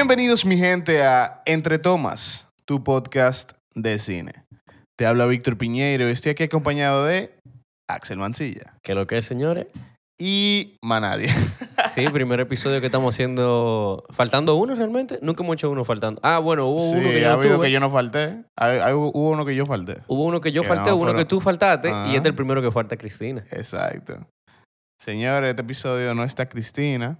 Bienvenidos mi gente a Entre Tomas, tu podcast de cine. Te habla Víctor Piñeiro y estoy aquí acompañado de Axel Mancilla ¿Qué lo que es, señores? y Manadia. Sí, primer episodio que estamos haciendo. ¿Faltando uno realmente? Nunca hemos hecho uno faltando. Ah, bueno, hubo Sí, uno que yo no habido tuve. que yo no falté. Hay- hay- hubo uno que yo falté. Hubo uno que yo Que falté, no, uno fueron- que tú faltaste Ajá. y este es el primero que falta Cristina. Exacto. Señores, este episodio no está Cristina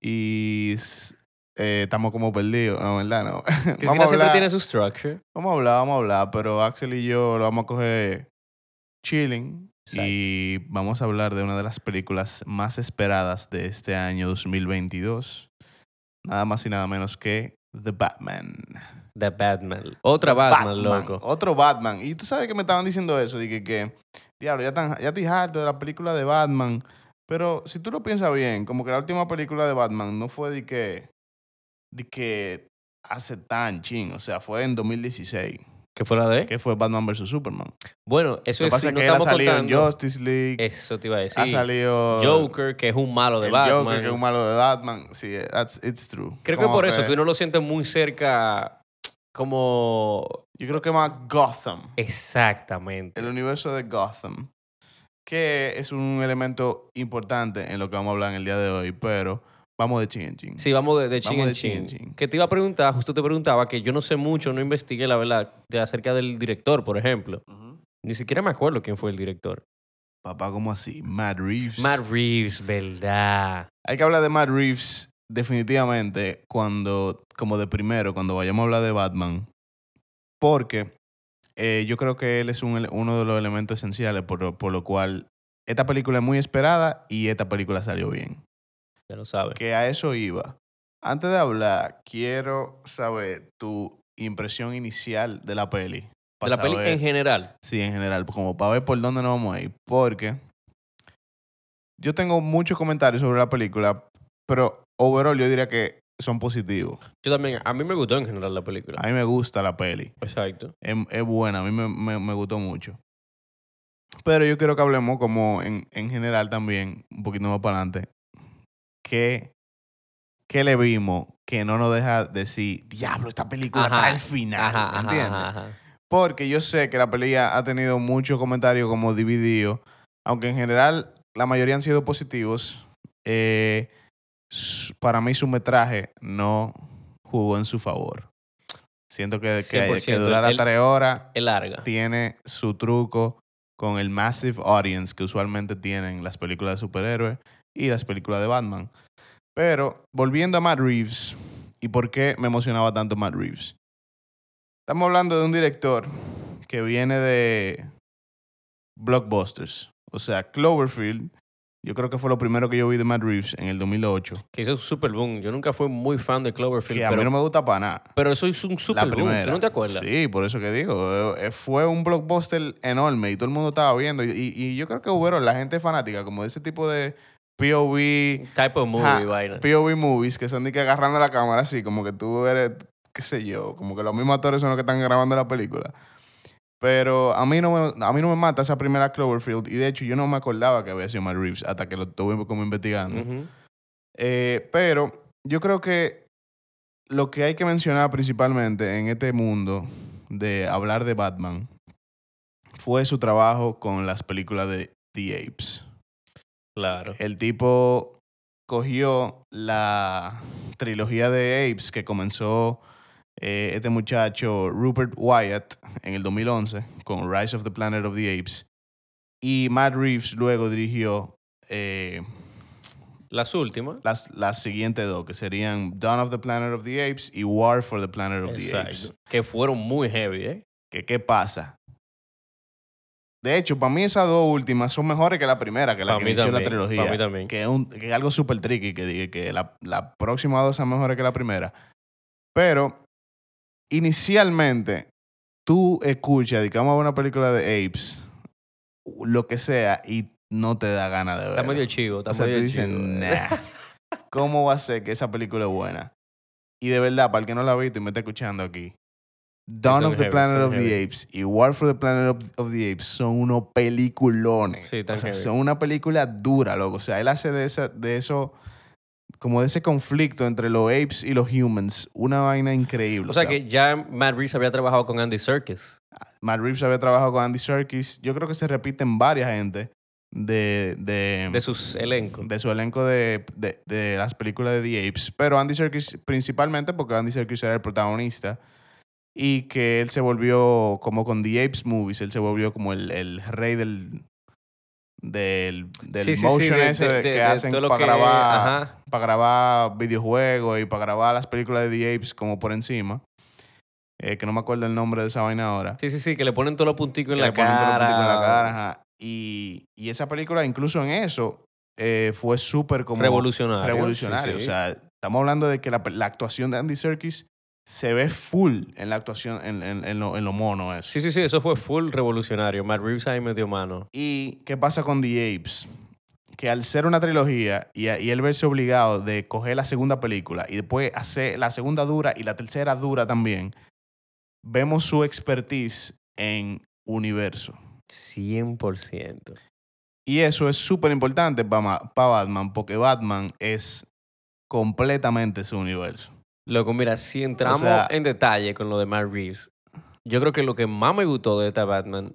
y s- eh, estamos como perdidos. No, ¿verdad? No. Cristina vamos, a siempre hablar, tiene su structure. vamos a hablar, vamos a hablar, pero Axel y yo lo vamos a coger chilling Exacto. y vamos a hablar de una de las películas más esperadas de este año 2022. Nada más y nada menos que The Batman. The Batman. Otra Batman, loco. Otro Batman. Y tú sabes que me estaban diciendo eso, dije que, diablo, ya, tan, ya estoy harto de la película de Batman. Pero si tú lo piensas bien, como que la última película de Batman no fue de que, de que hace tan ching, o sea, fue en 2016, ¿Qué fue la de? que fue Batman vs. Superman. Bueno, eso Lo que es pasa si es no que él ha salido en. Justice League, Eso te iba a decir. ha salido Joker, que es un malo de el Batman. Joker, que es un malo de Batman. Sí, that's, it's true. Creo que por eso que uno lo siente muy cerca, como. Yo creo que más Gotham. Exactamente. el universo de Gotham, que es un elemento importante en lo que vamos a hablar en el día de hoy, pero vamos de ching en ching. Sí, vamos de, de chin Vamos en de chin chin. en chin. Que te iba a preguntar, justo te preguntaba, que yo no sé mucho, no investigué la verdad de acerca del director, por ejemplo. Ni siquiera me acuerdo quién fue el director. Papá, ¿cómo así? Matt Reeves. Matt Reeves, ¿verdad? Hay que hablar de Matt Reeves definitivamente cuando, como de primero, cuando vayamos a hablar de Batman, porque eh, yo creo que él es un uno de los elementos esenciales por, lo- por lo cual esta película es muy esperada y esta película salió bien. Ya lo sabes. que a eso iba. Antes de hablar, quiero saber tu impresión inicial de la peli. De la peli en general. Sí, en general, como para ver por dónde nos vamos a ir. Porque yo tengo muchos comentarios sobre la película, pero overall yo diría que son positivos. Yo también, a mí me gustó en general la película. A mí me gusta la peli. Exacto. Es, es buena, a mí me, me- me gustó mucho. Pero yo quiero que hablemos como en, en general también, un poquito más para adelante, que, que le vimos que no nos deja decir, diablo, esta película Ajá, está al final, Ajá, ¿entiendes? ajá. Porque yo sé que la pelea ha tenido muchos comentarios como divididos, aunque en general la mayoría han sido positivos. eh, para mí su metraje no jugó en su favor. Siento que, que, que 100%, durara el- tres horas Es larga. tiene su truco con el massive audience que usualmente tienen las películas de superhéroes y las películas de Batman. Pero volviendo a Matt Reeves y por qué me emocionaba tanto Matt Reeves. Estamos hablando de un director que viene de blockbusters. O sea, Cloverfield, yo creo que fue lo primero que yo vi de Matt Reeves en el 2008. Que hizo un super boom. Yo nunca fui muy fan de Cloverfield, Que a pero, mí no me gusta para nada. pero eso hizo un super La boom. primera. ¿Tú no te acuerdas? Sí, por eso que digo. eh, Fue un blockbuster enorme y todo el mundo estaba viendo. Y, y- y yo creo que hubo la gente fanática, como de ese tipo de POV, Type of movie, vaina. POV movies, que son de que agarrando la cámara así, como que tú eres, qué sé yo, como que los mismos actores son los que están grabando la película. Pero a mí no me, a mí no me mata esa primera Cloverfield. Y de hecho, yo no me acordaba que había sido Matt Reeves hasta que lo estuve como investigando. Eh, pero yo creo que lo que hay que mencionar principalmente en este mundo de hablar de Batman fue su trabajo con las películas de The Apes. Claro. El tipo cogió la trilogía de Apes que comenzó eh, este muchacho Rupert Wyatt en el 2011 con Rise of the Planet of the Apes y Matt Reeves luego dirigió eh, Las últimas. las, las siguientes dos, que serían Dawn of the Planet of the Apes y War for the Planet of the Apes. Que fueron muy heavy, ¿eh? ¿Qué, ¿Qué pasa? De hecho, para mí esas dos últimas son mejores que la primera, que la Pa' que inició la trilogía. pa' mí también. Que es, un- que es algo súper tricky, que la, la próxima dos son mejores que la primera. Pero, inicialmente, tú escuchas, digamos, una película de Apes, lo que sea, y no te da ganas de ver. Está medio chivo, está O sea, medio dices, chivo. nah, ¿cómo va a ser que esa película es buena? Y de verdad, para el que no la ha visto y me está escuchando aquí, Dawn of the Planet of the. Apes y War for the Planet of, the Apes son unos peliculones. Sí, o sea, son una película dura, loco. O sea, él hace de, esa, de eso, como de ese conflicto entre los apes y los humans. Una vaina increíble. O sea que ya Matt Reeves había trabajado con Andy Serkis. Matt Reeves había trabajado con Andy Serkis. Yo creo que se repiten varias gente de, de, De sus elencos. de su elenco de, de- de las películas de The Apes. Pero Andy Serkis principalmente porque Andy Serkis era el protagonista. Y que él se volvió como con The Apes Movies. Él se volvió como el, el rey del... Del, del Sí, motion ese de- de- de- que de hacen todo para que- grabar para grabar videojuegos y para grabar las películas de The Apes como por encima. Eh, que no me acuerdo el nombre de esa vaina ahora. Sí, sí, sí, que le ponen todos los punticos en la cara. punticos en la cara, ajá. Y, y esa película, incluso en eso, eh, fue súper como... Revolucionario. revolucionario. O sea, estamos hablando de que la, la actuación de Andy Serkis se ve full en la actuación, en, en, en lo, en lo mono eso. Sí, sí, sí, eso fue full revolucionario. Matt Reeves ahí metió mano. ¿Y qué pasa con The Apes? Que al ser una trilogía y, y él verse obligado de coger la segunda película y después hacer la segunda dura y la tercera dura también, vemos su expertise en universo. 100%. Y eso es súper importante para Batman porque Batman es completamente su universo. Loco, mira, si entramos sea- en detalle con lo de Matt Reeves, yo creo que lo que más me gustó de esta Batman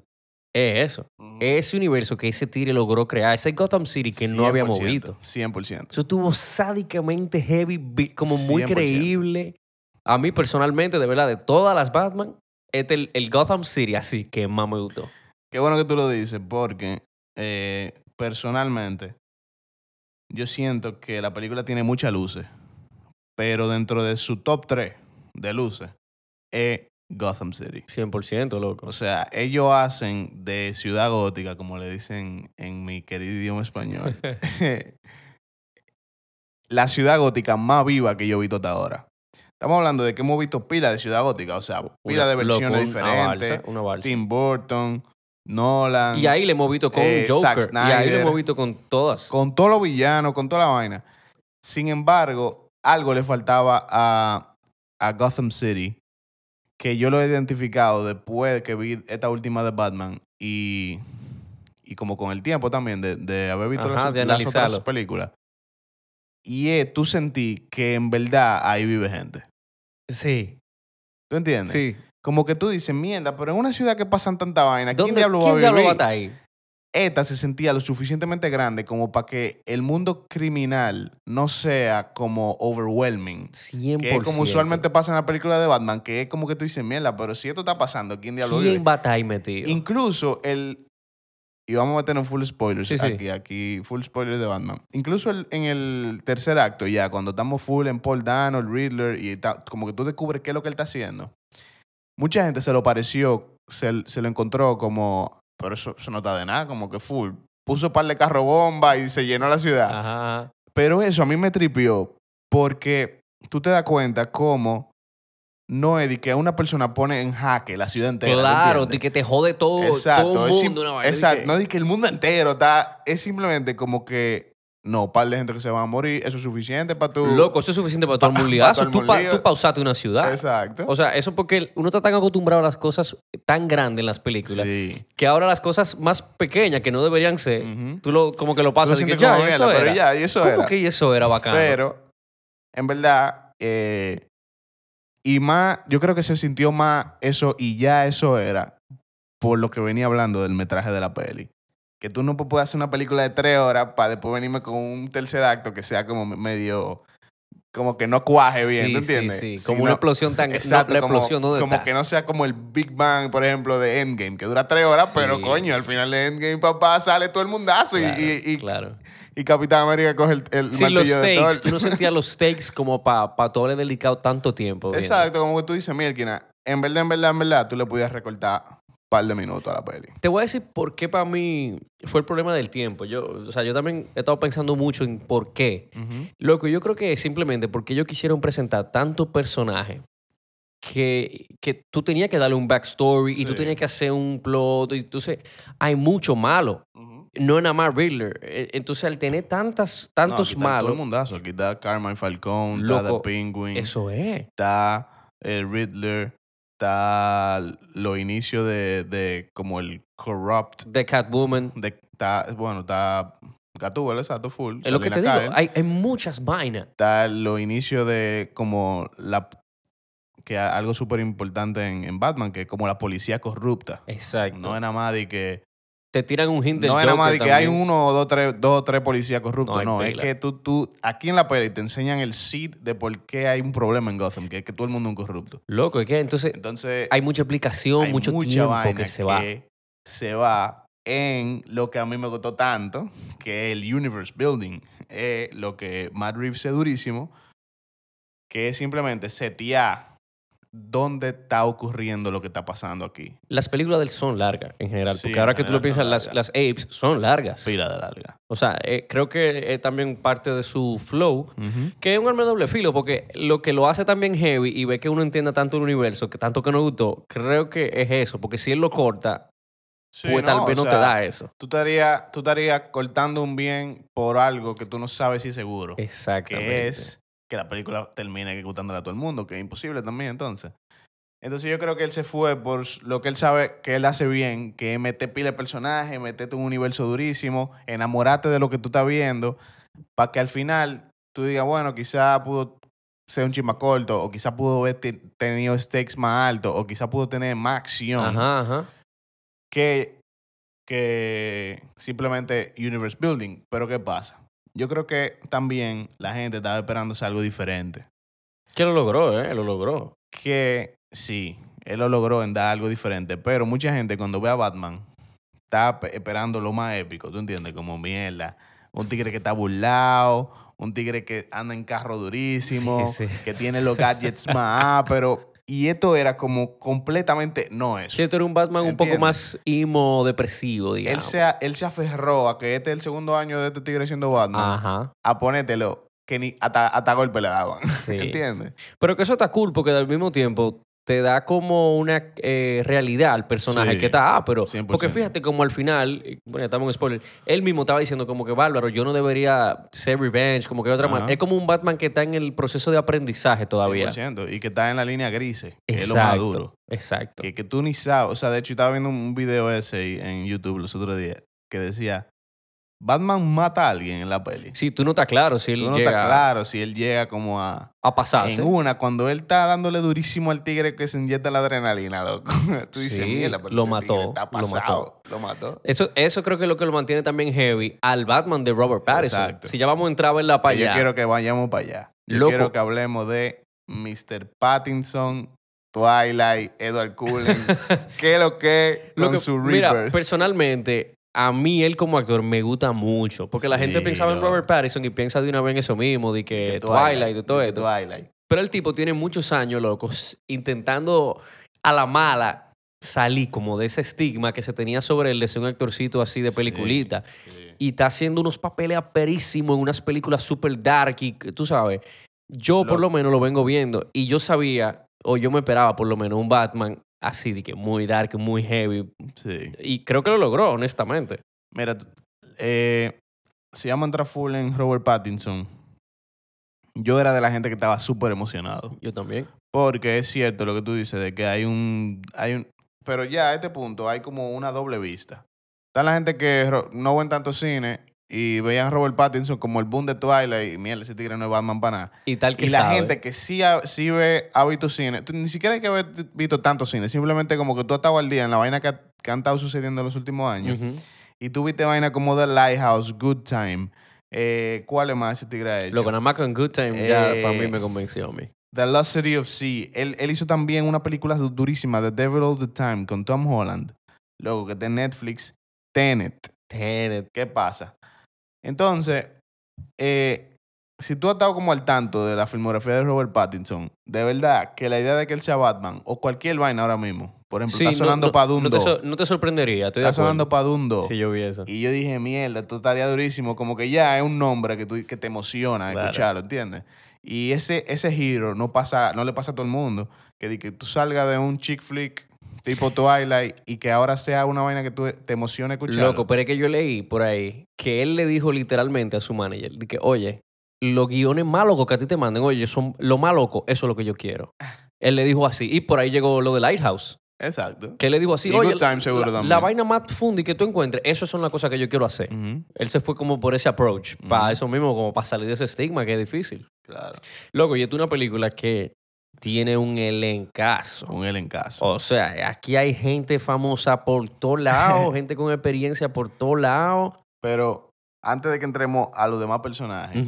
es eso. Ese universo que ese tigre logró crear, ese Gotham City que no habíamos 100%, visto. 100%. Eso estuvo sádicamente heavy, como muy 100%. creíble. A mí personalmente, de verdad, de todas las Batman, este el, el Gotham City así que más me gustó. Qué bueno que tú lo dices porque eh, personalmente yo siento que la película tiene muchas luces, pero dentro de su top 3 de luces es Gotham City. 100%, loco. O sea, ellos hacen de ciudad gótica, como le dicen en mi querido idioma español, la ciudad gótica más viva que yo he visto hasta ahora. Estamos hablando de que hemos visto pila de ciudad gótica, o sea, pila Una- de versiones loco, una diferentes. balsa, una balsa. Tim Burton, Nolan. Y ahí le hemos visto con eh, Joker. Zack Y ahí le Snyder. hemos visto con todas. con todos los villanos, con toda la vaina. Sin embargo, algo le faltaba a, a Gotham City que yo lo he identificado después de que vi esta última de Batman y, y como con el tiempo también de, de haber visto Ajá, las, de las otras películas. Y tú sentí que en verdad ahí vive gente. Sí, ¿Tú entiendes? sí. Como que tú dices, mierda, pero en una ciudad que pasan tanta vaina, ¿quién ¿Dónde- diablo va a ¿Quién vivir? diablo va a estar ahí? Esta se sentía lo suficientemente grande como para que el mundo criminal no sea como overwhelming. 100%. Que es como usualmente pasa en la película de Batman, que es como que tú dices, mierda, pero si esto está pasando, ¿quién diablo? ¿Quién va a estar metido? Incluso el... Y vamos a meternos full spoilers Sí, sí. aquí, aquí, full spoilers de Batman. Incluso el- en el tercer acto ya, cuando estamos full en Paul Dano, el Riddler, y ta- como que tú descubres qué es lo que él está haciendo. Mucha gente se lo pareció, se, se lo encontró como, pero eso, eso no está de nada, como que full. Puso un par de carro bomba y se llenó la ciudad. Ajá. Pero eso a mí me tripió porque tú te das cuenta cómo no es de que una persona pone en jaque la ciudad entera. ¿tú Claro, de que te jode todo, Exacto, todo el mundo. no es de que el mundo entero está, es simplemente como que no, un par de gente que se va a morir, eso es suficiente para tu... Loco, eso es suficiente para todo el Pa- mundo pa' ligazo. todo el Tú, pa- tú pausaste una ciudad. Exacto. O sea, eso porque uno está tan acostumbrado a las cosas tan grandes en las películas sí. que ahora las cosas más pequeñas que no deberían ser, tú lo, como que lo pasas y que ya, como eso era. pero ya, y eso ¿Cómo era. que eso era bacano? Pero, en verdad, eh, y más, yo creo que se sintió más eso, y ya eso era, por lo que venía hablando del metraje de la peli. Que tú no puedes hacer una película de tres horas para después venirme con un tercer acto que sea como medio, como que no cuaje bien, Sí, ¿tú sí, entiendes? sí, Si Como una explosión tan Exacto, no, la como, que no sea como el Big Bang, por ejemplo, de Endgame, que dura tres horas, pero Sí. coño, al final de Endgame, papá, sale todo el mundazo y- Claro, y, y, claro. y Capitán América coge el, el Sí, los martillo de stakes. Thor. Tú no sentías los stakes como para pa todo le dedicado tanto tiempo. viendo. Exacto, como que tú dices, Mielkina, en verdad, en verdad, en verdad, tú le podías recortar par de minutos a la peli. Te voy a decir por qué para mí fue el problema del tiempo. Yo, o sea, yo también he estado pensando mucho en por qué. Lo que yo creo que es simplemente porque ellos quisieron presentar tanto personaje que, que tú tenías que darle un backstory y tú tenías que hacer un plot. Y entonces hay mucho malo. No es nada más Riddler. E- Entonces, al tener tantas, tantos no, está Todo malos, el mundazo. Aquí está Carmine Falcón, está Loco, The Penguin, eso es. está el Riddler, está los inicios de, de como el Corrupt. The Catwoman. de- está, bueno, está Gatúbela, exacto, full. Es lo que te Selina digo, Kyle. hay, hay muchas vainas. Está los inicios de como la... Que algo súper importante en, en Batman, que es como la policía corrupta. Exacto. No es nada más de que... te tiran un hint del No es nada más de que hay uno o dos, tres, dos o tres policías corruptos. No, hay No, es pila. que tú, tú... Aquí en la peli te enseñan el seed de por qué hay un problema en Gotham, que es que todo el mundo es un corrupto. Loco, es que entonces Entonces... hay mucha explicación, hay mucho mucha tiempo vaina que se va. se va en lo que a mí me gustó tanto, que es el universe building. Es lo que Matt Reeves es durísimo, que es simplemente setear dónde está ocurriendo lo que está pasando aquí. Las películas de él son largas en general, Sí, porque ahora que tú lo piensas, las, largas. las apes son largas. Pila de larga. O sea, eh, creo que es también parte de su flow, que es un arma de doble filo, porque lo que lo hace también heavy y ve que uno entienda tanto el universo, que tanto que nos gustó, creo que es eso, porque si él lo corta, Sí, pues tal vez no te da eso. Tú estarías, tú estarías cortando un bien por algo que tú no sabes si seguro. Exactamente. que es que la película termine gustándole a todo el mundo, que es imposible también entonces. Entonces yo creo que él se fue por lo que él sabe que él hace bien, que es meter pila de personajes, meterte un universo durísimo, enamorarte de lo que tú estás viendo, para que al final tú digas, bueno, quizá pudo ser un chisma corto, o quizá pudo haber te- tenido stakes más altos, o quizá pudo tener más acción Ajá, ajá. que, que simplemente universe building. Pero ¿qué pasa? Yo creo que también la gente estaba esperándose algo diferente. Que lo logró, ¿eh? Lo logró. Que sí, él lo logró en dar algo diferente, pero mucha gente cuando ve a Batman está pe- esperando lo más épico, ¿tú entiendes? Como mierda. Un tigre que está burlado, un tigre que anda en carro durísimo, Sí, sí. que tiene los gadgets más, pero... Y esto era como completamente no eso. Sí, esto era un Batman un poco más imo depresivo, Él digamos. se, a- él se aferró a que este es el segundo año de este tigre siendo Batman, Ajá. a ponértelo que ni hasta, hasta golpe le daban. Sí. ¿Entiendes? Pero que eso está cool porque al mismo tiempo te da como una eh, realidad al personaje Sí, que está, ah, pero 100%. porque fíjate como al final, bueno, estamos en spoiler, él mismo estaba diciendo como que bárbaro, yo no debería ser revenge, como que otra Ajá. manera. Es como un Batman que está en el proceso de aprendizaje todavía. 100%, Y que está en la línea grise, que es lo más duro. Exacto. Que, que tú ni sabes. O sea, de hecho, estaba viendo un video ese en YouTube los otros días que decía: Batman mata a alguien en la peli. Sí, tú no estás claro si él Tú no llega estás claro si él llega como a. a pasarse. En una, cuando él está dándole durísimo al tigre que se inyecta la adrenalina, loco. Tú dices, Sí, mierda, pero lo este mató, Está lo pasado. Lo mató. Eso, eso creo que es lo que lo mantiene también heavy al Batman de Robert Pattinson. Exacto. Si ya vamos a entrar a verla para Yo quiero que vayamos para allá. Yo Loco. quiero que hablemos de Mr. Pattinson, Twilight, Edward Cullen. ¿Qué es lo que Lo con que- su mira, Rebirth? personalmente, a mí él como actor me gusta mucho. Porque la gente Sí, pensaba en. Robert Pattinson y piensa de una vez en eso mismo, de que, Que Twilight, y todo de esto. Twilight. Pero el tipo tiene muchos años, locos, intentando a la mala salir como de ese estigma que se tenía sobre él de ser un actorcito así de peliculita. sí. Y está haciendo unos papeles aperísimos en unas películas super dark y tú sabes. Yo por Lo- lo menos lo vengo viendo y yo sabía, o yo me esperaba por lo menos un Batman así de que muy dark, muy heavy. Sí. Y creo que lo logró, honestamente. Mira, eh, si vamos a entrar full en Robert Pattinson, yo era de la gente que estaba súper emocionado. Yo también. Porque es cierto lo que tú dices, de que hay un, hay un... Pero ya a este punto hay como una doble vista. Está la gente que no ven tanto cine y veían a Robert Pattinson como el boom de Twilight y mierda, ese tigre no es Batman para nada. Y tal que Y la sabe. gente que sí, ha, sí ve, ha visto cine, tú ni siquiera hay que haber visto tanto cine, simplemente como que tú has estado al día en la vaina que, ha- que han estado sucediendo en los últimos años. Y tú viste vaina como The Lighthouse, Good Time. Eh, ¿Cuál es más ese tigre ha hecho? Lo que nada más con Good Time ya Eh, para mí me convenció a mí. The Lost City of Sea. Él, él hizo también una película du- durísima, The Devil All the Time, con Tom Holland. Luego, que de Netflix, Tenet. Tenet. ¿Qué pasa? Entonces, eh, si tú has estado como al tanto de la filmografía de Robert Pattinson, de verdad que la idea de que él sea Batman o cualquier vaina ahora mismo, por ejemplo, Sí, está no- sonando no, para Doom no te, 2, sor- no te sorprendería, estoy está de sonando 2. Si yo vi eso. Y yo dije, mierda, esto estaría durísimo. Como que ya es un nombre que, tú, que te emociona Claro. escucharlo, ¿entiendes? Y ese, ese giro no, pasa, no le pasa a todo el mundo. Que, que tú salgas de un chick flick tipo Twilight y que ahora sea una vaina que tú te emocione escucharlo. Loco, pero es que yo leí por ahí que él le dijo literalmente a su manager que, oye, los guiones más locos que a ti te manden, oye, son lo más loco, eso es lo que yo quiero. Él le dijo así. Y por ahí llegó lo de Lighthouse. Exacto. Que le dijo así, Y oye, Good Time seguro la, la vaina más fundi que tú encuentres, eso son las cosas que yo quiero hacer. Él se fue como por ese approach, para eso mismo, como para salir de ese estigma que es difícil. Claro. Loco, y esto es una película que tiene un elencazo. En casa. O sea, aquí hay gente famosa por todos lados, gente con experiencia por todos lados. Pero antes de que entremos a los demás personajes.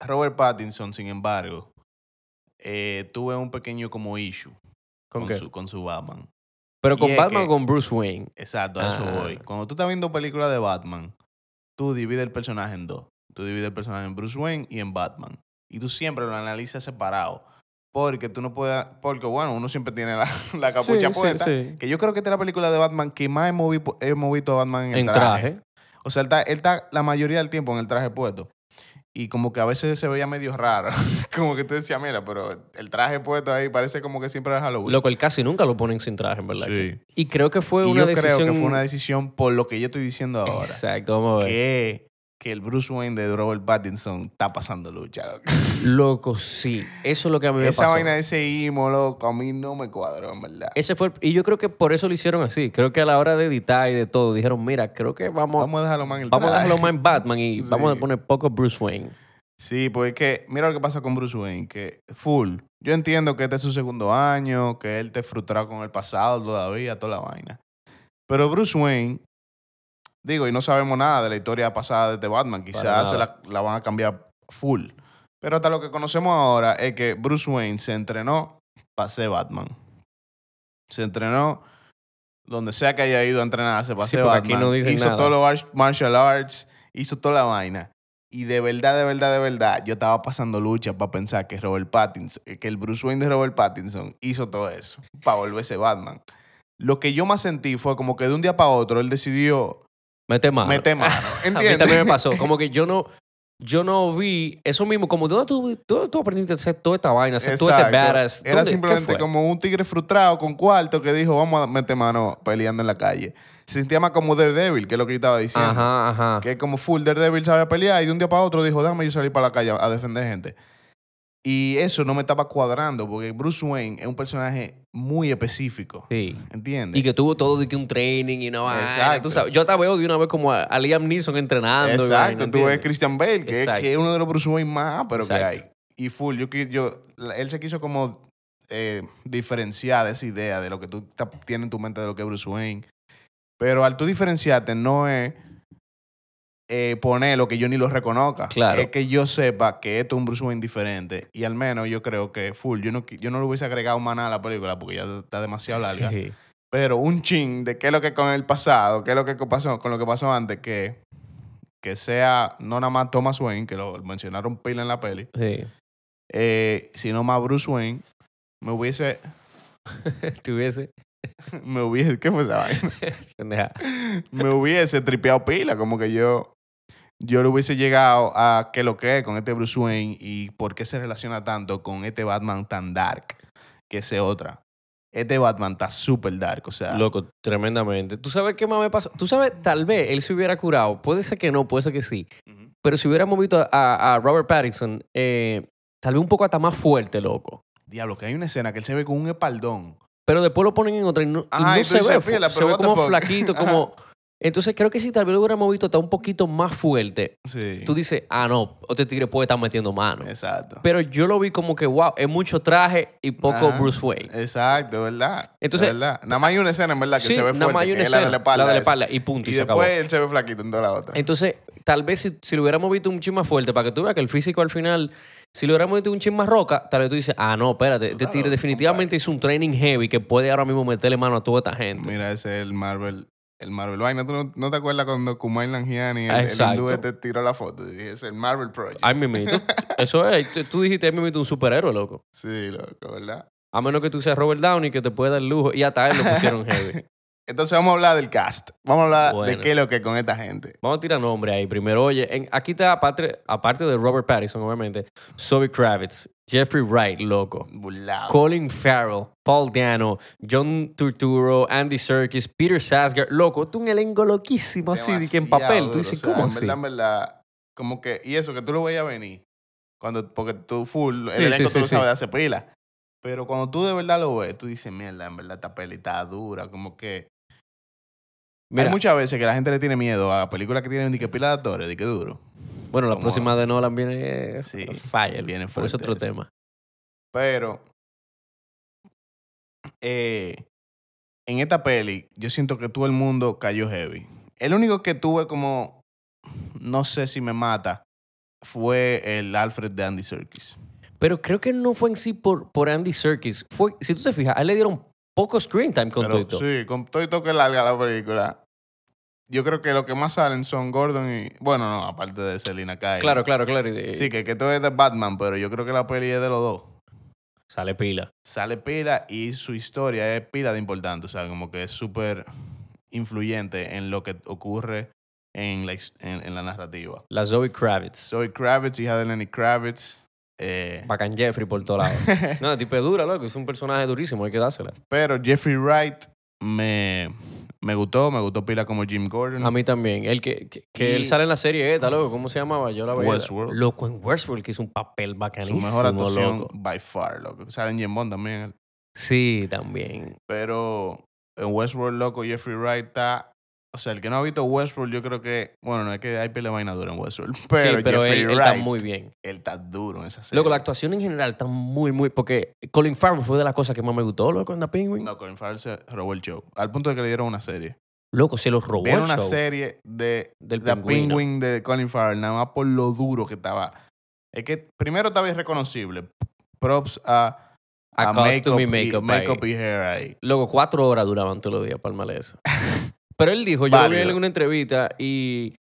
Robert Pattinson, sin embargo, eh, tuve un pequeño como issue ¿Con su, con su Batman. Pero y con Batman que- o con Bruce Wayne. Exacto, a eso Ah. voy. Cuando tú estás viendo películas de Batman, tú divides el personaje en dos. Tú divides el personaje en Bruce Wayne y en Batman. Y tú siempre lo analizas separado. Porque tú no puedes... Porque, bueno, uno siempre tiene la, la capucha Sí, puesta. sí. Que yo creo que esta es la película de Batman que más hemos, vi- hemos visto a Batman en el En traje. traje. O sea, él está, él está la mayoría del tiempo en el traje puesto. Y como que a veces se veía medio raro. como que tú decías, mira, pero el traje puesto ahí parece como que siempre es Halloween. Loco, él casi nunca lo ponen sin traje, en verdad. Sí. Y creo que fue y una yo decisión... creo que fue una decisión por lo que yo estoy diciendo ahora. Exacto, vamos a ver. Que, que el Bruce Wayne de Robert Pattinson está pasando lucha. loco. Loco, sí. Eso es lo que a mí me Esa pasó. vaina de ese imo, loco, a mí no me cuadró, en verdad. Ese fue el- y yo creo que por eso lo hicieron así. Creo que a la hora de editar y de todo dijeron, mira, creo que vamos, Vamos a dejarlo más en el vamos a traje. dejarlo más en Batman y Sí. vamos a poner poco Bruce Wayne. Sí, pues es que mira lo que pasa con Bruce Wayne, que full. Yo entiendo que este es su segundo año, que él te frustrado con el pasado todavía, toda la vaina. Pero Bruce Wayne, digo, y no sabemos nada de la historia pasada de este Batman, quizás la, la van a cambiar full. Pero hasta lo que conocemos ahora es que Bruce Wayne se entrenó para ser Batman. Se entrenó donde sea que haya ido a entrenarse para Sí, ser aquí Batman. no hizo nada. todos los ar- martial arts, hizo toda la vaina. Y de verdad, de verdad, de verdad, yo estaba pasando lucha para pensar que Robert Pattinson, que el Bruce Wayne de Robert Pattinson hizo todo eso para volverse Batman. Lo que yo más sentí fue como que de un día para otro él decidió Mete mano. meter mano. A mí también me pasó. Como que yo no, yo no vi eso mismo. Como, ¿dónde tú, dónde tú aprendiste a hacer toda esta vaina? Hacer todo este Exacto. badass? Era ¿Dónde? ¿Qué simplemente como un tigre frustrado con cuarto que dijo, vamos a meter mano peleando en la calle. Se sentía más como Daredevil, que es lo que yo estaba diciendo. Ajá, ajá. Que como full Daredevil sabe pelear y de un día para otro dijo, déjame yo salir para la calle a defender gente. Y eso no me estaba cuadrando porque Bruce Wayne es un personaje muy específico. Sí. ¿Entiendes? Y que tuvo todo de que un training y no vaina, Exacto. tú sabes. Yo te veo de una vez como a, Liam Neeson entrenando. vaina, Exacto. Tú ves. Christian Bale, que, es- Exacto. que es uno de los Bruce Wayne más pero que hay. Y full, yo, yo, él se quiso como eh, diferenciar de esa idea de lo que tú tienes en tu mente de lo que es Bruce Wayne. Pero al tú diferenciarte no es eh, poner lo que yo ni lo reconozca. Claro. Es que yo sepa que esto es un Bruce Wayne diferente. Y al menos yo creo que full, yo no, yo no le hubiese agregado más nada a la película porque ya está demasiado larga. Sí. Pero un chin de qué es lo que con el pasado, qué es lo que pasó con lo que pasó antes, que, que sea no nada más Thomas Wayne, que lo mencionaron pila en la peli, Sí. eh, sino más Bruce Wayne, me hubiese, Estuviese. me hubiese, ¿qué fue esa vaina? Me hubiese tripeado pila, como que yo, yo le hubiese llegado a qué lo que es con este Bruce Wayne y por qué se relaciona tanto con este Batman tan dark, que ese otra. Este Batman está súper dark, o sea, Loco, tremendamente. ¿Tú sabes qué más me pasó? Tú sabes, tal vez él se hubiera curado. Puede ser que no, puede ser que sí. Pero si hubiéramos visto a, a Robert Pattinson, eh, tal vez un poco hasta más fuerte, loco. diablo, que hay una escena que él se ve con un espaldón. Pero después lo ponen en otra y no, y Ajá, no y tú se ve. fu- "Pila, se pero ve como fuck". flaquito, como... Entonces creo que si tal vez lo hubiéramos visto hasta un poquito más fuerte, Sí. tú dices, ah, no, este tigre puede estar metiendo mano. Exacto. Pero yo lo vi como que, wow, es mucho traje y poco. Bruce Wayne. Exacto, ¿verdad? Entonces- verdad. Nada más hay una escena, en verdad, que Sí, se ve nada fuerte, más hay una que es la de escena, la espalda. la de la espalda, y punto, y Y se acabó. después él se ve flaquito en toda la otra. Entonces, tal vez si, si lo hubiéramos visto un chin más fuerte, para que tú veas que el físico al final, si lo hubiéramos visto un chin más roca, tal vez tú dices, ah, no, espérate, este Claro, tigre definitivamente hizo un training heavy que puede ahora mismo meterle mano a toda esta gente. Mira, ese es el Marvel. El Marvel Vaina. ¿Tú no, no te acuerdas cuando Kumail Nanjiani, el, el hindú, te tiró la foto? Y dije, es el Marvel Project. Ay, mimito. Eso es, tú- dijiste, mimito, un superhéroe, loco. Sí, loco, ¿verdad? A menos que tú seas Robert Downey, que te pueda dar lujo. Y hasta él lo pusieron heavy. Entonces vamos a hablar del cast. Vamos a hablar de qué es lo que es con esta gente. Vamos a tirar nombre ahí. Primero, oye, en- aquí está, aparte, aparte de Robert Pattinson, obviamente, Zoe Kravitz, Jeffrey Wright, loco. Colin Farrell, Paul Dano, John Turturro, Andy Serkis, Peter Sasgar. Loco, es un elenco loquísimo así, de que en papel. Tú duro, dices, o sea, ¿cómo en así? verdad, en verdad, como que, y eso que tú lo veías venir. Cuando, porque tú full, el Sí, elenco sí, tú sí, lo sabes de hace pila. Pero cuando tú de verdad lo ves, tú dices, mierda, en verdad esta peli está dura. Como que Mira, hay muchas veces que la gente le tiene miedo a películas que tienen ni que pila de actores, de que duro. Bueno, la como- próxima de Nolan viene Sí, Fire. viene pero es fuerte otro eso. tema. Pero eh, en esta peli, yo siento que todo el mundo cayó heavy. El único que tuve como, no sé si me mata, fue el Alfred de Andy Serkis. Pero creo que no fue en sí por, por Andy Serkis. Fue, si tú te fijas, a él le dieron poco screen time con Pero, todo. Sí, con todo y todo que larga la película. Yo creo que lo que más salen son Gordon y. Bueno, no, aparte de Selina Kyle. Claro, claro, claro. y Sí, que, que todo es de Batman, pero yo creo que la peli es de los dos. Sale pila. Sale pila y su historia es pila de importante. O sea, como que es súper influyente en lo que ocurre en la, en, en la narrativa. La Zoe Kravitz. Zoe Kravitz, hija de Lenny Kravitz. eh, Bacán Jeffrey por todos lados. no, el tipo es dura, loco. Es un personaje durísimo, hay que dársela. pero Jeffrey Wright me, me gutó, me gustó pila como Jim Gordon. A mí también. El que, que, él sale en la serie esta, loco. ¿Cómo se llamaba? Yo la veía. Westworld. Loco, en Westworld, que hizo un papel Su bacanísimo, mejor actuación, loco. by far, loco. Sale en Jim Bond también. Sí, también. Pero en Westworld, loco, Jeffrey Wright está... O sea, el que no ha visto Westworld, yo creo que... Bueno, no es que hay pila de vaina dura en Westworld. Pero, sí, pero él, él está muy bien. Él está duro en esa serie. Loco, la actuación en general está muy, muy... Porque Colin Farrell fue de las cosas que más me gustó, loco, en The Penguin. No, Colin Farrell se robó el show. Al punto de que le dieron una serie. Loco, se los robó el una show serie de del The. Penguin de Colin Farrell, nada más por lo duro que estaba. Es que primero estaba irreconocible. Props a, A costume y makeup ahí. makeup y hair ahí. Loco, cuatro horas duraban todos los días para el eso. Pero él dijo, yo lo vi Válido. en una entrevista y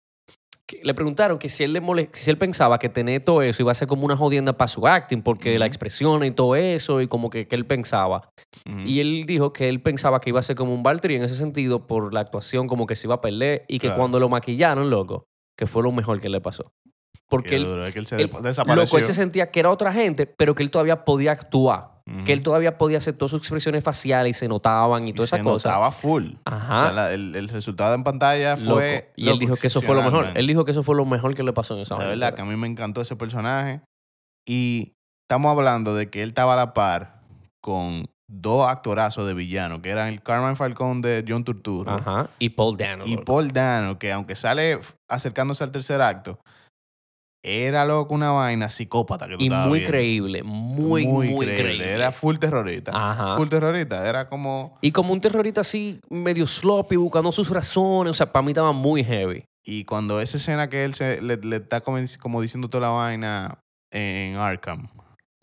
le preguntaron que si él, le si él pensaba que tener todo eso iba a ser como una jodienda para su acting, porque la expresión y todo eso, y como que, que él pensaba. Y él dijo que él pensaba que iba a ser como un Valtteri en ese sentido por la actuación, como que se iba a perder, y que Claro. cuando lo maquillaron, loco, que fue lo mejor que le pasó. Porque él, que él se él- desapareció. loco, él se sentía que era otra gente, pero que él todavía podía actuar. Que él todavía podía hacer todas sus expresiones faciales y se notaban y, Y toda se esa cosa. notaba full. Ajá. O sea, la- el, el resultado en pantalla Loco. fue. Y él dijo que eso fue lo mejor. Él dijo que eso fue lo mejor que le pasó en esa. De vaina. verdad que a mí me encantó ese personaje. Y estamos hablando de que él estaba a la par con dos actorazos de villano, que eran el Carmen Falcón de John Turturro Ajá. Y Paul Dano. y loco. Paul Dano, que aunque sale acercándose al tercer acto, era loco una vaina psicópata que tú Y estabas muy viendo. creíble. Muy, muy, creíble. Era full terrorista. Ajá. Full terrorista. Era como... Y como un terrorista así, medio sloppy, buscando sus razones. O sea, para mí estaba muy heavy. Y cuando esa escena que él se, le, le está como, como diciendo toda la vaina en Arkham,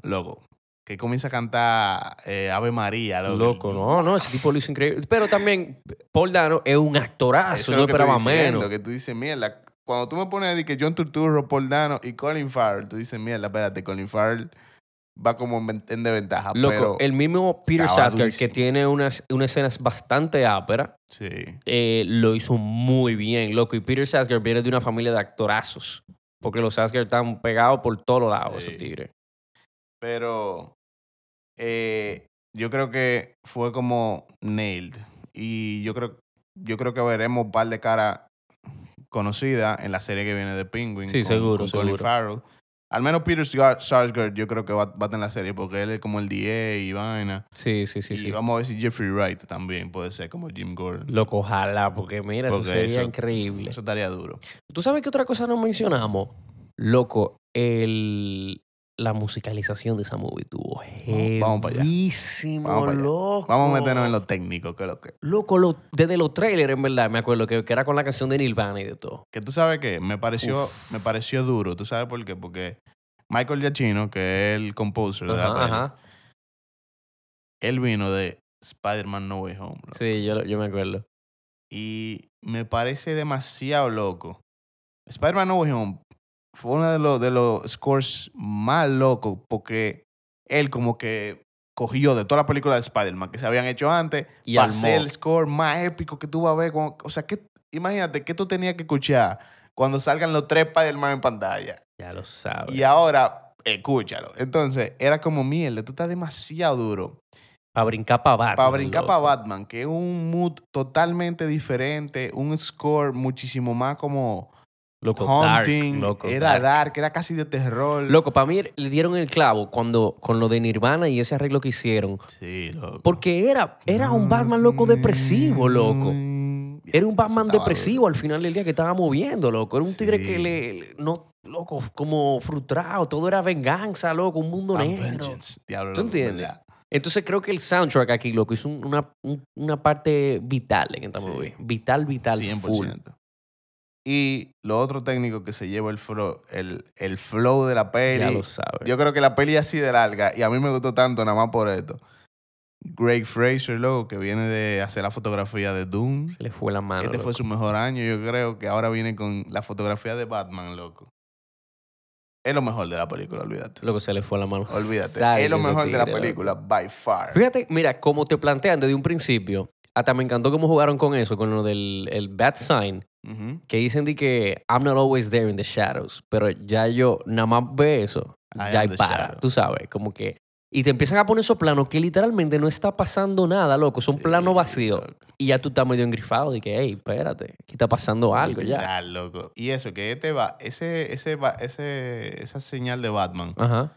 loco, que comienza a cantar eh, Ave María, loco. Loco, no, no, ese tipo lo hizo increíble. Pero también, Paul Dano es un actorazo. Eso es no lo que estoy esperaba diciendo, menos. Que tú dices, mierda, cuando tú me pones de que John Turturro, Paul Dano y Colin Farrell, tú dices, mierda, espérate, Colin Farrell va como en, ven- en desventaja. Loco, pero, el mismo Peter Sasker, que tiene unas, unas escenas bastante áperas, Sí. eh, lo hizo muy bien, loco. Y Peter Sasker viene de una familia de actorazos. Porque los Sasker están pegados por todos lados, Sí. ese tigre. Pero eh, yo creo que fue como nailed. Y yo creo, yo creo que veremos un par de caras conocidas en la serie que viene de Penguin. Sí, con, seguro, con Colin seguro. Farrell. Al menos Peter Sarsgaard yo creo que va, va a en la serie porque él es como el DA y vaina. Sí, sí, sí. y sí. vamos a ver si Jeffrey Wright también puede ser como Jim Gordon. Loco, ojalá, porque mira, eso sería increíble. Eso estaría duro. ¿Tú sabes qué otra cosa no mencionamos? Loco, el, la musicalización de esa movie tuvo Vamos para allá. Vamos para allá. loco. Vamos a meternos en lo técnico, que lo que. Loco, lo- desde los trailers, en verdad, me acuerdo que, que era con la canción de Nirvana y de todo. Que tú sabes que me pareció, Uf. me pareció duro. ¿Tú sabes por qué? Porque Michael Giacchino, que es el composer de la Ajá, peli, ajá. él vino de Spider-Man No Way Home. loco. Sí, yo, yo me acuerdo. Y me parece demasiado loco. Spider-Man No Way Home fue uno de los, de los scores más locos porque él como que cogió de todas las películas de Spider-Man que se habían hecho antes Y para hacer el score más épico que tú vas a ver. o sea, que, imagínate que tú tenías que escuchar cuando salgan los tres Spider-Man en pantalla. Ya lo sabes. Y ahora, escúchalo. Entonces, era como mierda, tú estás demasiado duro. Para brincar para Batman. Para brincar para Batman, que es un mood totalmente diferente, un score muchísimo más como Loco, dark, loco, era dark. dark. era casi de terror. Loco, para mí le dieron el clavo cuando con lo de Nirvana y ese arreglo que hicieron. Sí, loco. Porque era, era un Batman loco depresivo, loco. Era un Batman depresivo al final del día que estaba moviendo, loco. Era un tigre que le, le- no, loco, como frustrado. Todo era venganza, loco, un mundo duro. negro. Vengeance, diablo, ¿Tú entiendes? ¿verdad? Entonces creo que el soundtrack aquí, loco, es un- una, un- una parte vital en esta Sí. movie. Vital, vital, 100%. full. Y lo otro técnico que se lleva el flow, el, el flow de la peli. Ya lo sabes. Yo creo que la peli es así de larga y a mí me gustó tanto nada más por esto. Greg Fraser, loco, que viene de hacer la fotografía de Doom. Se le fue la mano. este fue su mejor año, yo creo que ahora viene con la fotografía de Batman, loco. Es lo mejor de la película, olvídate. Loco, se le fue la mano. Olvídate. Es lo mejor de la loco. película, by far. Fíjate, mira, como te plantean desde un principio, hasta me encantó cómo jugaron con eso, con lo del el bad sign, Que dicen de que I'm not always there in the shadows, pero ya yo nada más ve eso, I ya the para, shadow. tú sabes, como que... Y te empiezan a poner esos planos que literalmente no está pasando nada, loco, son planos Sí, vacíos. loco. Y ya tú estás medio engrifado de que, hey, espérate, aquí está pasando algo ya. Loco. Y eso, que este va, ese, ese, va- ese, esa señal de Batman, Ajá.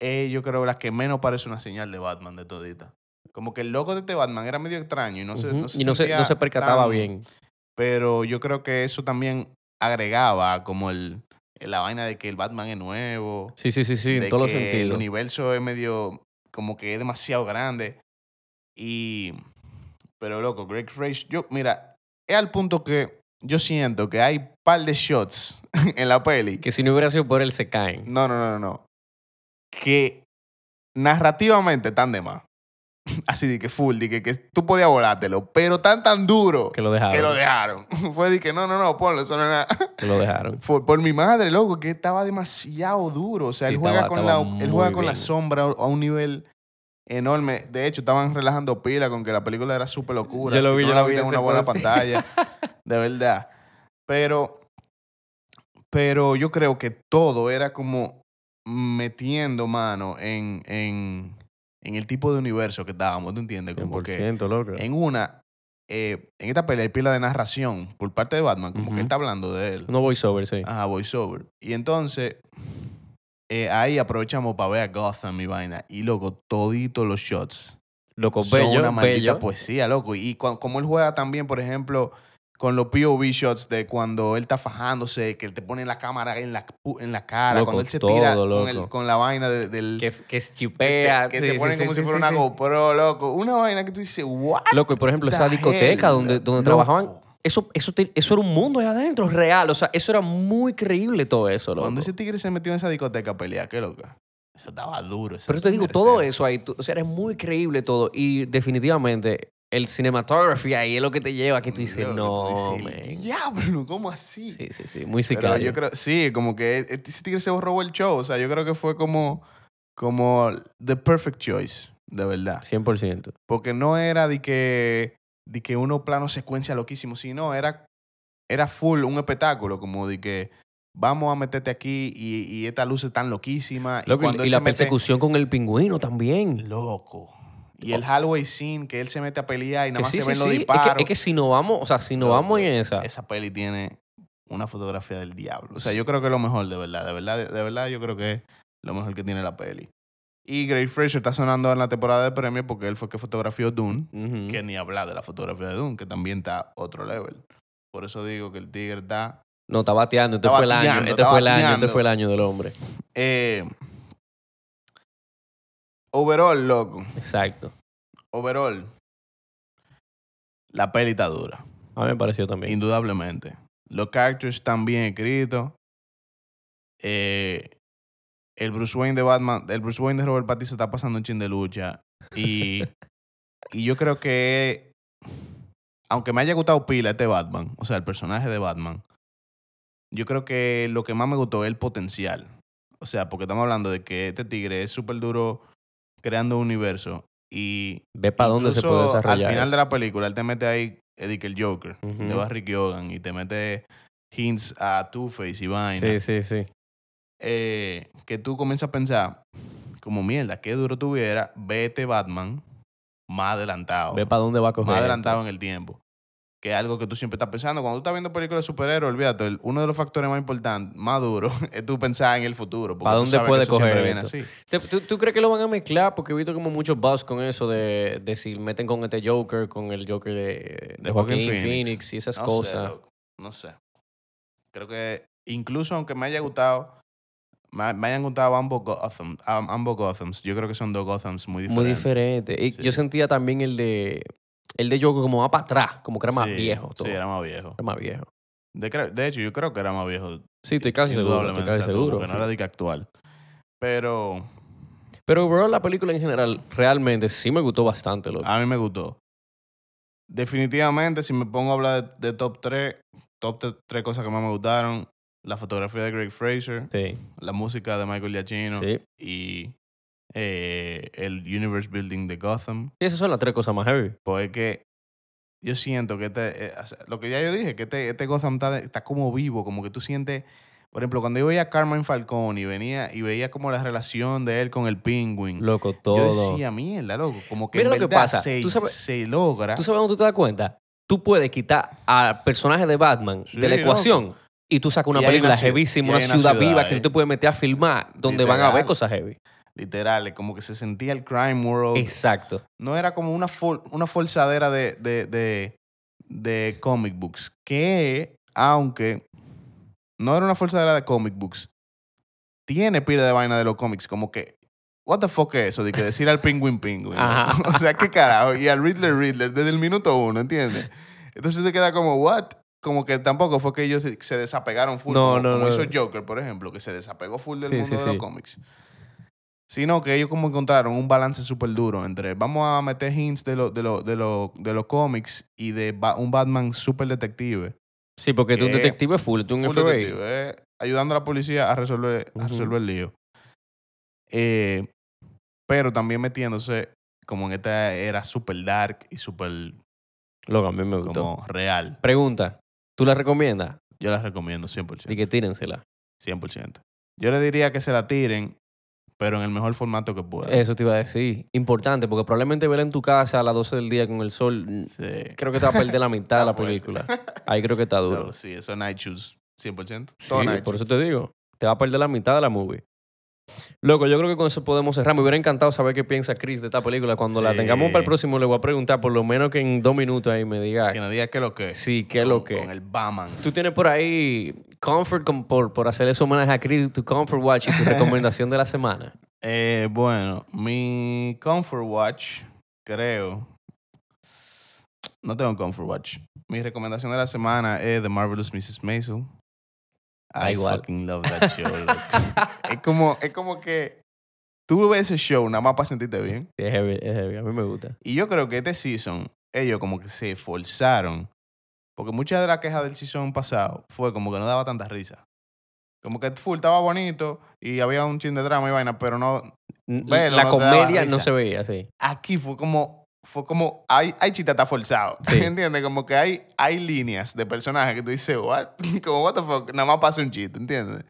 es yo creo la que menos parece una señal de Batman de todita. Como que el logo de este Batman era medio extraño y no se, no se, y no se, no se percataba tan- bien. Pero yo creo que eso también agregaba como el, la vaina de que el Batman es nuevo. Sí, sí, sí, sí, en todos los que El sentidos. universo es medio, como que es demasiado grande. Y, pero loco, Greg Fraser, yo, mira, es al punto que yo siento que hay par de shots en la peli. Que si no hubiera sido por él, se caen. No, no, no, no, no. Que narrativamente están de más. Así de que full, de que, que tú podías volártelo, pero tan tan duro Que lo dejaron. que lo dejaron. Fue de que no, no, no, ponlo, eso no es nada. Que lo dejaron. Por, por mi madre, loco, que estaba demasiado duro. O sea, Sí, él juega, estaba- con, estaba la, él juega con la sombra a un nivel enorme. De hecho, estaban relajando pila con que la película era súper locura. Yo lo vi, yo no la lo vi en una buena pantalla. de verdad. Pero, pero yo creo que todo era como metiendo mano en, en, en el tipo de universo que estábamos, ¿tú entiendes? Como que 100%, loco. en una, eh, en esta pelea hay pila de narración por parte de Batman, como que él está hablando de él. No voiceover, sí. Ajá, voiceover. Y entonces, eh, ahí aprovechamos para ver a Gotham y vaina. Y loco, todito los shots. Loco, son bello, una maldita bello. poesía, loco. Y como él juega también, por ejemplo, con los POV shots de cuando él está fajándose, que él te pone la cámara en la, en la cara, Loco, cuando él se tira con, el- con la vaina de- del... Que, que este, chipea. que sí, se ponen sí, como sí, si fuera una. GoPro, loco. Una vaina que tú dices, ¿what? Loco, y por ejemplo, esa discoteca hell? donde, donde Loco. trabajaban, eso, eso, te- eso era un mundo allá adentro, real. O sea, eso era muy creíble todo eso, loco. Cuando ese tigre se metió en esa discoteca a pelear, qué loca. Eso estaba duro. Pero te digo, todo eso ahí, tú- o sea, era muy creíble todo. Y definitivamente, el cinematography ahí es lo que te lleva que tú dices, no, tú dices, man. "El Diablo, ¿cómo así? Sí, sí, sí, muy Pero sicario. yo creo, sí, como que e- ese tigre se robó el show. O sea, yo creo que fue como, como the perfect choice, de verdad. 100%. Porque no era de que, de que uno plano secuencia loquísimo, sino era, era full un espectáculo, como de que vamos a meterte aquí y, y estas luces tan loquísimas. Y- cuando y, él la mete- persecución con el pingüino también. Loco. Y el hallway scene, que él se mete a pelear y nada más sí, se sí, ven los sí. Es que, es que si no vamos, o sea, si no vamos en esa, Esa peli tiene una fotografía del diablo. O sea, yo creo que es lo mejor, de verdad. De verdad, de, de verdad, yo creo que es lo mejor que tiene la peli. Y Greg Fraser está sonando en la temporada de premios porque él fue que fotografió Dune. Que ni hablar de la fotografía de Dune, que también está otro level. Por eso digo que el tigre está... no, está bateando. Este Está fue el año. Este fue el año. Este fue el año del hombre. Eh, overall, loco. Exacto. Overall. La peli está dura. A mí me pareció también. Indudablemente. Los characters están bien escritos. Eh, el Bruce Wayne de Batman, el Bruce Wayne de Robert Pattinson está pasando un chin de lucha. Y, y yo creo que, aunque me haya gustado pila este Batman, o sea, el personaje de Batman, yo creo que lo que más me gustó es el potencial. O sea, porque estamos hablando de que este tigre es súper duro creando un universo. Y Ve para dónde se puede desarrollar. Al final eso. de la película, él te mete ahí Eddie el Joker Ujú. de Barry Keoghan y te mete hints a Two-Face y vaina. Sí, sí, sí. Eh, que tú comienzas a pensar, como mierda, qué duro tuviera, vete Batman más adelantado. Ve para dónde va a coger. más esto. adelantado en el tiempo. Que es algo que tú siempre estás pensando. Cuando tú estás viendo películas de superhéroes, olvídate, el- uno de los factores más importantes, más duros, es tú pensar en el futuro. porque ¿Para dónde puede coger viene esto? así. ¿Te- ¿Tú, tú crees que lo van a mezclar? Porque he visto como muchos buzz con eso de, de si meten con este Joker, con el Joker de, de Joaquín Phoenix. y esas No sé, cosas. no sé. Creo que incluso aunque me haya gustado, me, me hayan gustado ambos, Gotham, am- ambos Gothams, yo creo que son dos Gothams muy diferentes. Muy diferente. Y Sí. yo sentía también el de el de Joker como más para atrás, como que era más Sí, viejo. Todo. Sí, era más viejo. Era más viejo. De, hecho, yo creo que era más viejo. Sí, estoy casi seguro. Estoy casi o sea, tú, seguro. porque no era de que actual. Pero Pero overall, la película en general realmente sí me gustó bastante. Loco. a mí me gustó. Definitivamente, si me pongo a hablar de, de top 3, top 3 cosas que más me gustaron, la fotografía de Greg Fraser, Sí, la música de Michael Giacchino sí. y eh, el universe building de Gotham. Y esas son las tres cosas más heavy. Pues es que yo siento que este, eh, o sea, lo que ya yo dije, que este, este Gotham está, está como vivo, como que tú sientes, por ejemplo, cuando yo veía a Carmen Falcone y venía y veía como la relación de él con el Penguin, Loco, yo todo. decía, mierda, loco, como que Mira en lo que pasa, Se, tú sabes- se logra. ¿Tú sabes dónde tú te das cuenta? Tú puedes quitar al personaje de Batman Sí, de la loco. ecuación y tú sacas una Y película heavísima, una ciudad, viva que tú te puedes meter a filmar donde van a ver cosas heavy. Literal, como que se sentía el crime world. Exacto. no era como una, una forzadera de, de, de, de comic books. Que, aunque no era una forzadera de comic books, tiene pila de vaina de los cómics. Como que, what the fuck es eso? De que decir al Penguin Penguin. o sea, qué carajo. Y al Riddler Riddler desde el minuto uno, ¿entiendes? Entonces te queda como, what? Como que tampoco fue que ellos se- desapegaron full. No, como, no, como no. hizo Joker, por ejemplo, que se desapegó full del Sí, mundo sí, de sí. los cómics. Sino que ellos como encontraron un balance súper duro entre vamos a meter hints de, lo- de, lo- de, lo- de los cómics y de ba- un Batman súper detective. Sí, porque tú un detective full, tú un Full FBI. detective, eh, ayudando a la policía a resolver, a resolver el lío. Eh, pero también metiéndose como en esta era súper dark y súper Loco, a mí me gustó. como real. Pregunta, ¿tú la recomiendas? Yo la recomiendo 100%. Y que tírensela. 100%. Yo le diría que se la tiren, pero en el mejor formato que puedan. Eso te iba a decir. Importante, porque probablemente verla en tu casa a las 12 del día con el sol. mm, Sí. Creo que te va a perder la mitad de la película. Ahí creo que está duro. No, sí, eso es Night Shoes 100%. Sí, Todo Night por eso te digo. Te va a perder la mitad de la movie. Loco, yo creo que con eso podemos cerrar. Me hubiera encantado saber qué piensa Chris de esta película. Cuando la tengamos para el próximo, le voy a preguntar, por lo menos que en dos minutos ahí me diga. Que nos diga qué es lo que. Sí, qué es lo que. Con el Batman. Tú tienes por ahí Comfort con- por, por hacer ese homenaje a Chris, tu Comfort Watch y tu recomendación de la semana. Eh, bueno, mi Comfort Watch, creo. No tengo Comfort Watch. Mi recomendación de la semana es The Marvelous Mrs. Maisel. I igual. fucking love that show. es, como, es como que tú ves ese show nada más para sentirte bien. Sí, Es heavy, es heavy. A mí me gusta. Y yo creo que este season, ellos como que se esforzaron. Porque muchas de las quejas del season pasado fue como que no daba tanta risa. Como que full estaba bonito y había un chin de drama y vaina, pero no. Velo, la no comedia no se veía así. Aquí fue como. Fue como. Hay, hay chita está forzado. Sí. ¿Entiendes? Como que hay, hay líneas de personajes que tú dices, what? Como, what the fuck? Nada más pasa un chiste, ¿entiendes?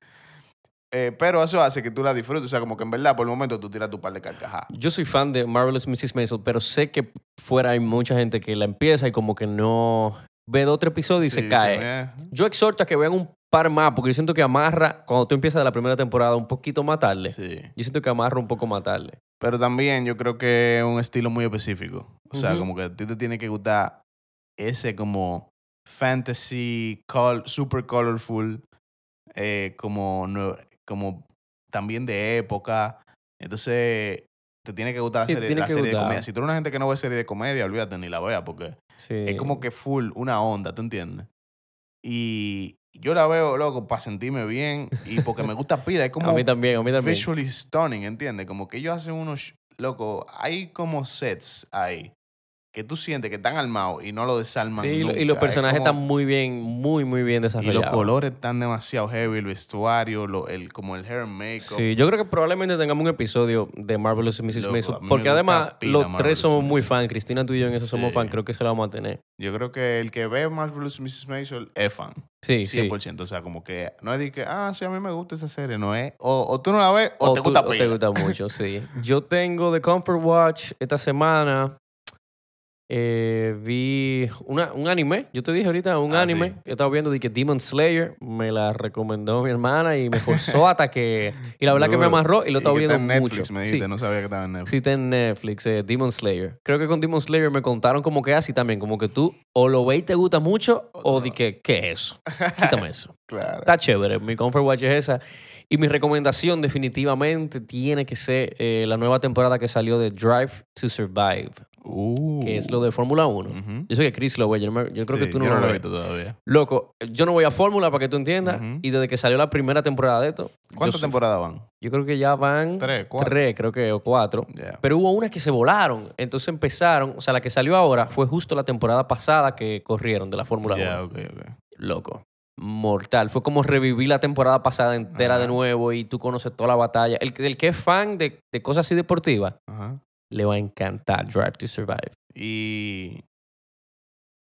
Eh, pero eso hace que tú la disfrutes. O sea, como que en verdad, por el momento, tú tiras tu par de carcajadas. Yo soy fan de Marvelous Mrs. Maisel, pero sé que fuera hay mucha gente que la empieza y como que no ve dos o tres episodios y Sí, se cae. Yo exhorto a que vean un par más, porque yo siento que amarra, cuando tú empiezas la primera temporada, un poquito más tarde. Sí. Yo siento que amarra un poco más tarde. Pero también yo creo que es un estilo muy específico. O sea, como que a ti te tiene que gustar ese como fantasy, col- super colorful, eh, como, como también de época. Entonces, te tiene que gustar la Sí, serie, la de comedia. Si tú eres una gente que no ve serie de comedia, olvídate ni la vea porque Sí. es como que full una onda, ¿tú entiendes? Y yo la veo, loco, para sentirme bien y porque me gusta pila. Es como a mí también, a mí también. visually stunning, ¿entiendes? Como que ellos hacen unos, loco, hay como sets ahí que tú sientes que están armados y no lo desarman Sí, y los Es personajes como- están muy bien, muy, muy bien Y los desarrollados. colores están demasiado heavy, el vestuario, lo- el, como el hair and makeup. Sí, yo creo que probablemente tengamos un episodio de Marvelous Mrs. Loco, me Porque además, los Marvelous tres somos muy fan. Cristina, tú y yo en eso somos Sí. fan. Creo que se la vamos a tener. Yo creo que el que ve Marvelous Mrs. Maisel es fan. Sí, sí. 100%. O sea, como que no es de que, ah, sí, a mí me gusta esa serie. No es. O, o tú no la ves o, te tú- gusta o te gusta mucho, sí. Yo tengo The Comfort Watch esta semana. Eh, vi una, un anime. Yo te dije ahorita un Ah, anime sí. que estaba viendo de que Demon Slayer me la recomendó mi hermana y me forzó hasta que. Y la verdad que me amarró y lo estaba viendo está en Netflix, mucho. me Sí. dijiste, no sabía que estaba en Netflix. Sí, está en Netflix, eh, Demon Slayer. Creo que con Demon Slayer me contaron como que así también, como que tú o lo ves y te gusta mucho o di que, ¿qué es eso? Quítame eso. Claro. Está chévere. Mi comfort watch es esa. Y mi recomendación definitivamente tiene que ser eh, la nueva temporada que salió de Drive to Survive, Uh. que es lo de Fórmula 1. Ujú. Yo sé que Chris lo ve, yo, no me- yo creo que tú no yo lo lo ves. todavía. Loco, yo no voy a Fórmula para que tú entiendas. Y desde que salió la primera temporada de esto, ¿Cuántas temporadas van? yo creo que ya van Tres, cuatro. tres, creo que, o cuatro. Pero hubo unas que se volaron. Entonces empezaron, o sea, la que salió ahora fue justo la temporada pasada que corrieron de la Fórmula 1. Ya, ok, ok. Loco. Mortal. Fue como revivir la temporada pasada entera de nuevo y tú conoces toda la batalla. El, que- el que es fan de, de cosas así deportivas, Ajá. Le va a encantar Drive to Survive. Y,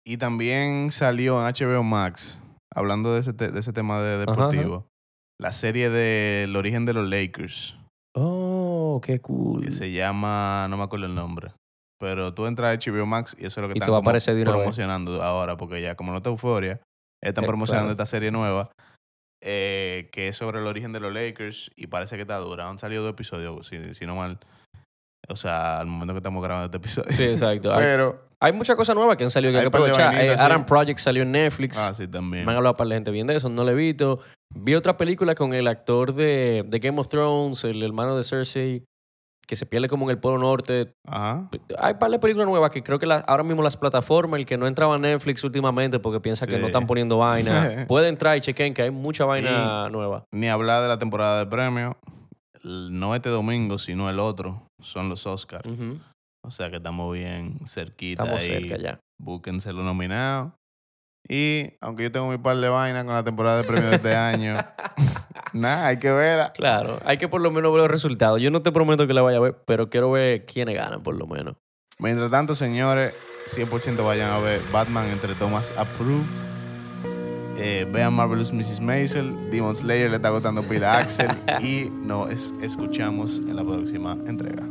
y también salió en HBO Max, hablando de ese, te- de ese tema de Ajá, ajá. deportivo, la serie de El origen de los Lakers, Oh, qué cool. que se llama, no me acuerdo el nombre, pero tú entras a HBO Max y eso es lo que Y están de vez. promocionando ahora, porque ya como no está euforia, están Eh, promocionando claro. esta serie nueva. eh, que es sobre el origen de los Lakers y parece que está dura. Han salido dos episodios, si, si no mal. O sea, al momento que estamos grabando este episodio. Sí, exacto. Pero, hay muchas cosas nuevas que han salido que hay que aprovechar. Eh, sí. Adam Project salió en Netflix. ah, sí, también. Me han hablado para la gente bien de eso, no lo he visto. Vi otra película con el actor de, de Game of Thrones, el hermano de Cersei, que se pierde como en el Polo Norte. Ajá. Hay un par de películas nuevas que creo que la- ahora mismo las plataformas, el que no entraba a Netflix últimamente porque piensa que no están poniendo vaina, puede entrar y chequen que hay mucha vaina nueva. Ni hablar de la temporada de premios. No este domingo, sino el otro. Son los Oscars. O sea que estamos bien cerquita Estamos ahí. cerca ya. Búsquense los nominados. Y aunque yo tengo mi par de vainas con la temporada de premios de este año, nada, hay que verla. Claro, hay que por lo menos ver los resultados. Yo no te prometo que la vaya a ver, pero quiero ver quiénes ganan por lo menos. Mientras tanto, señores, 100% vayan a ver Batman entre Thomas Approved. Eh, vean Marvelous Mrs. Maisel. Demon Slayer le está gustando pila a Axel. y nos escuchamos en la próxima entrega.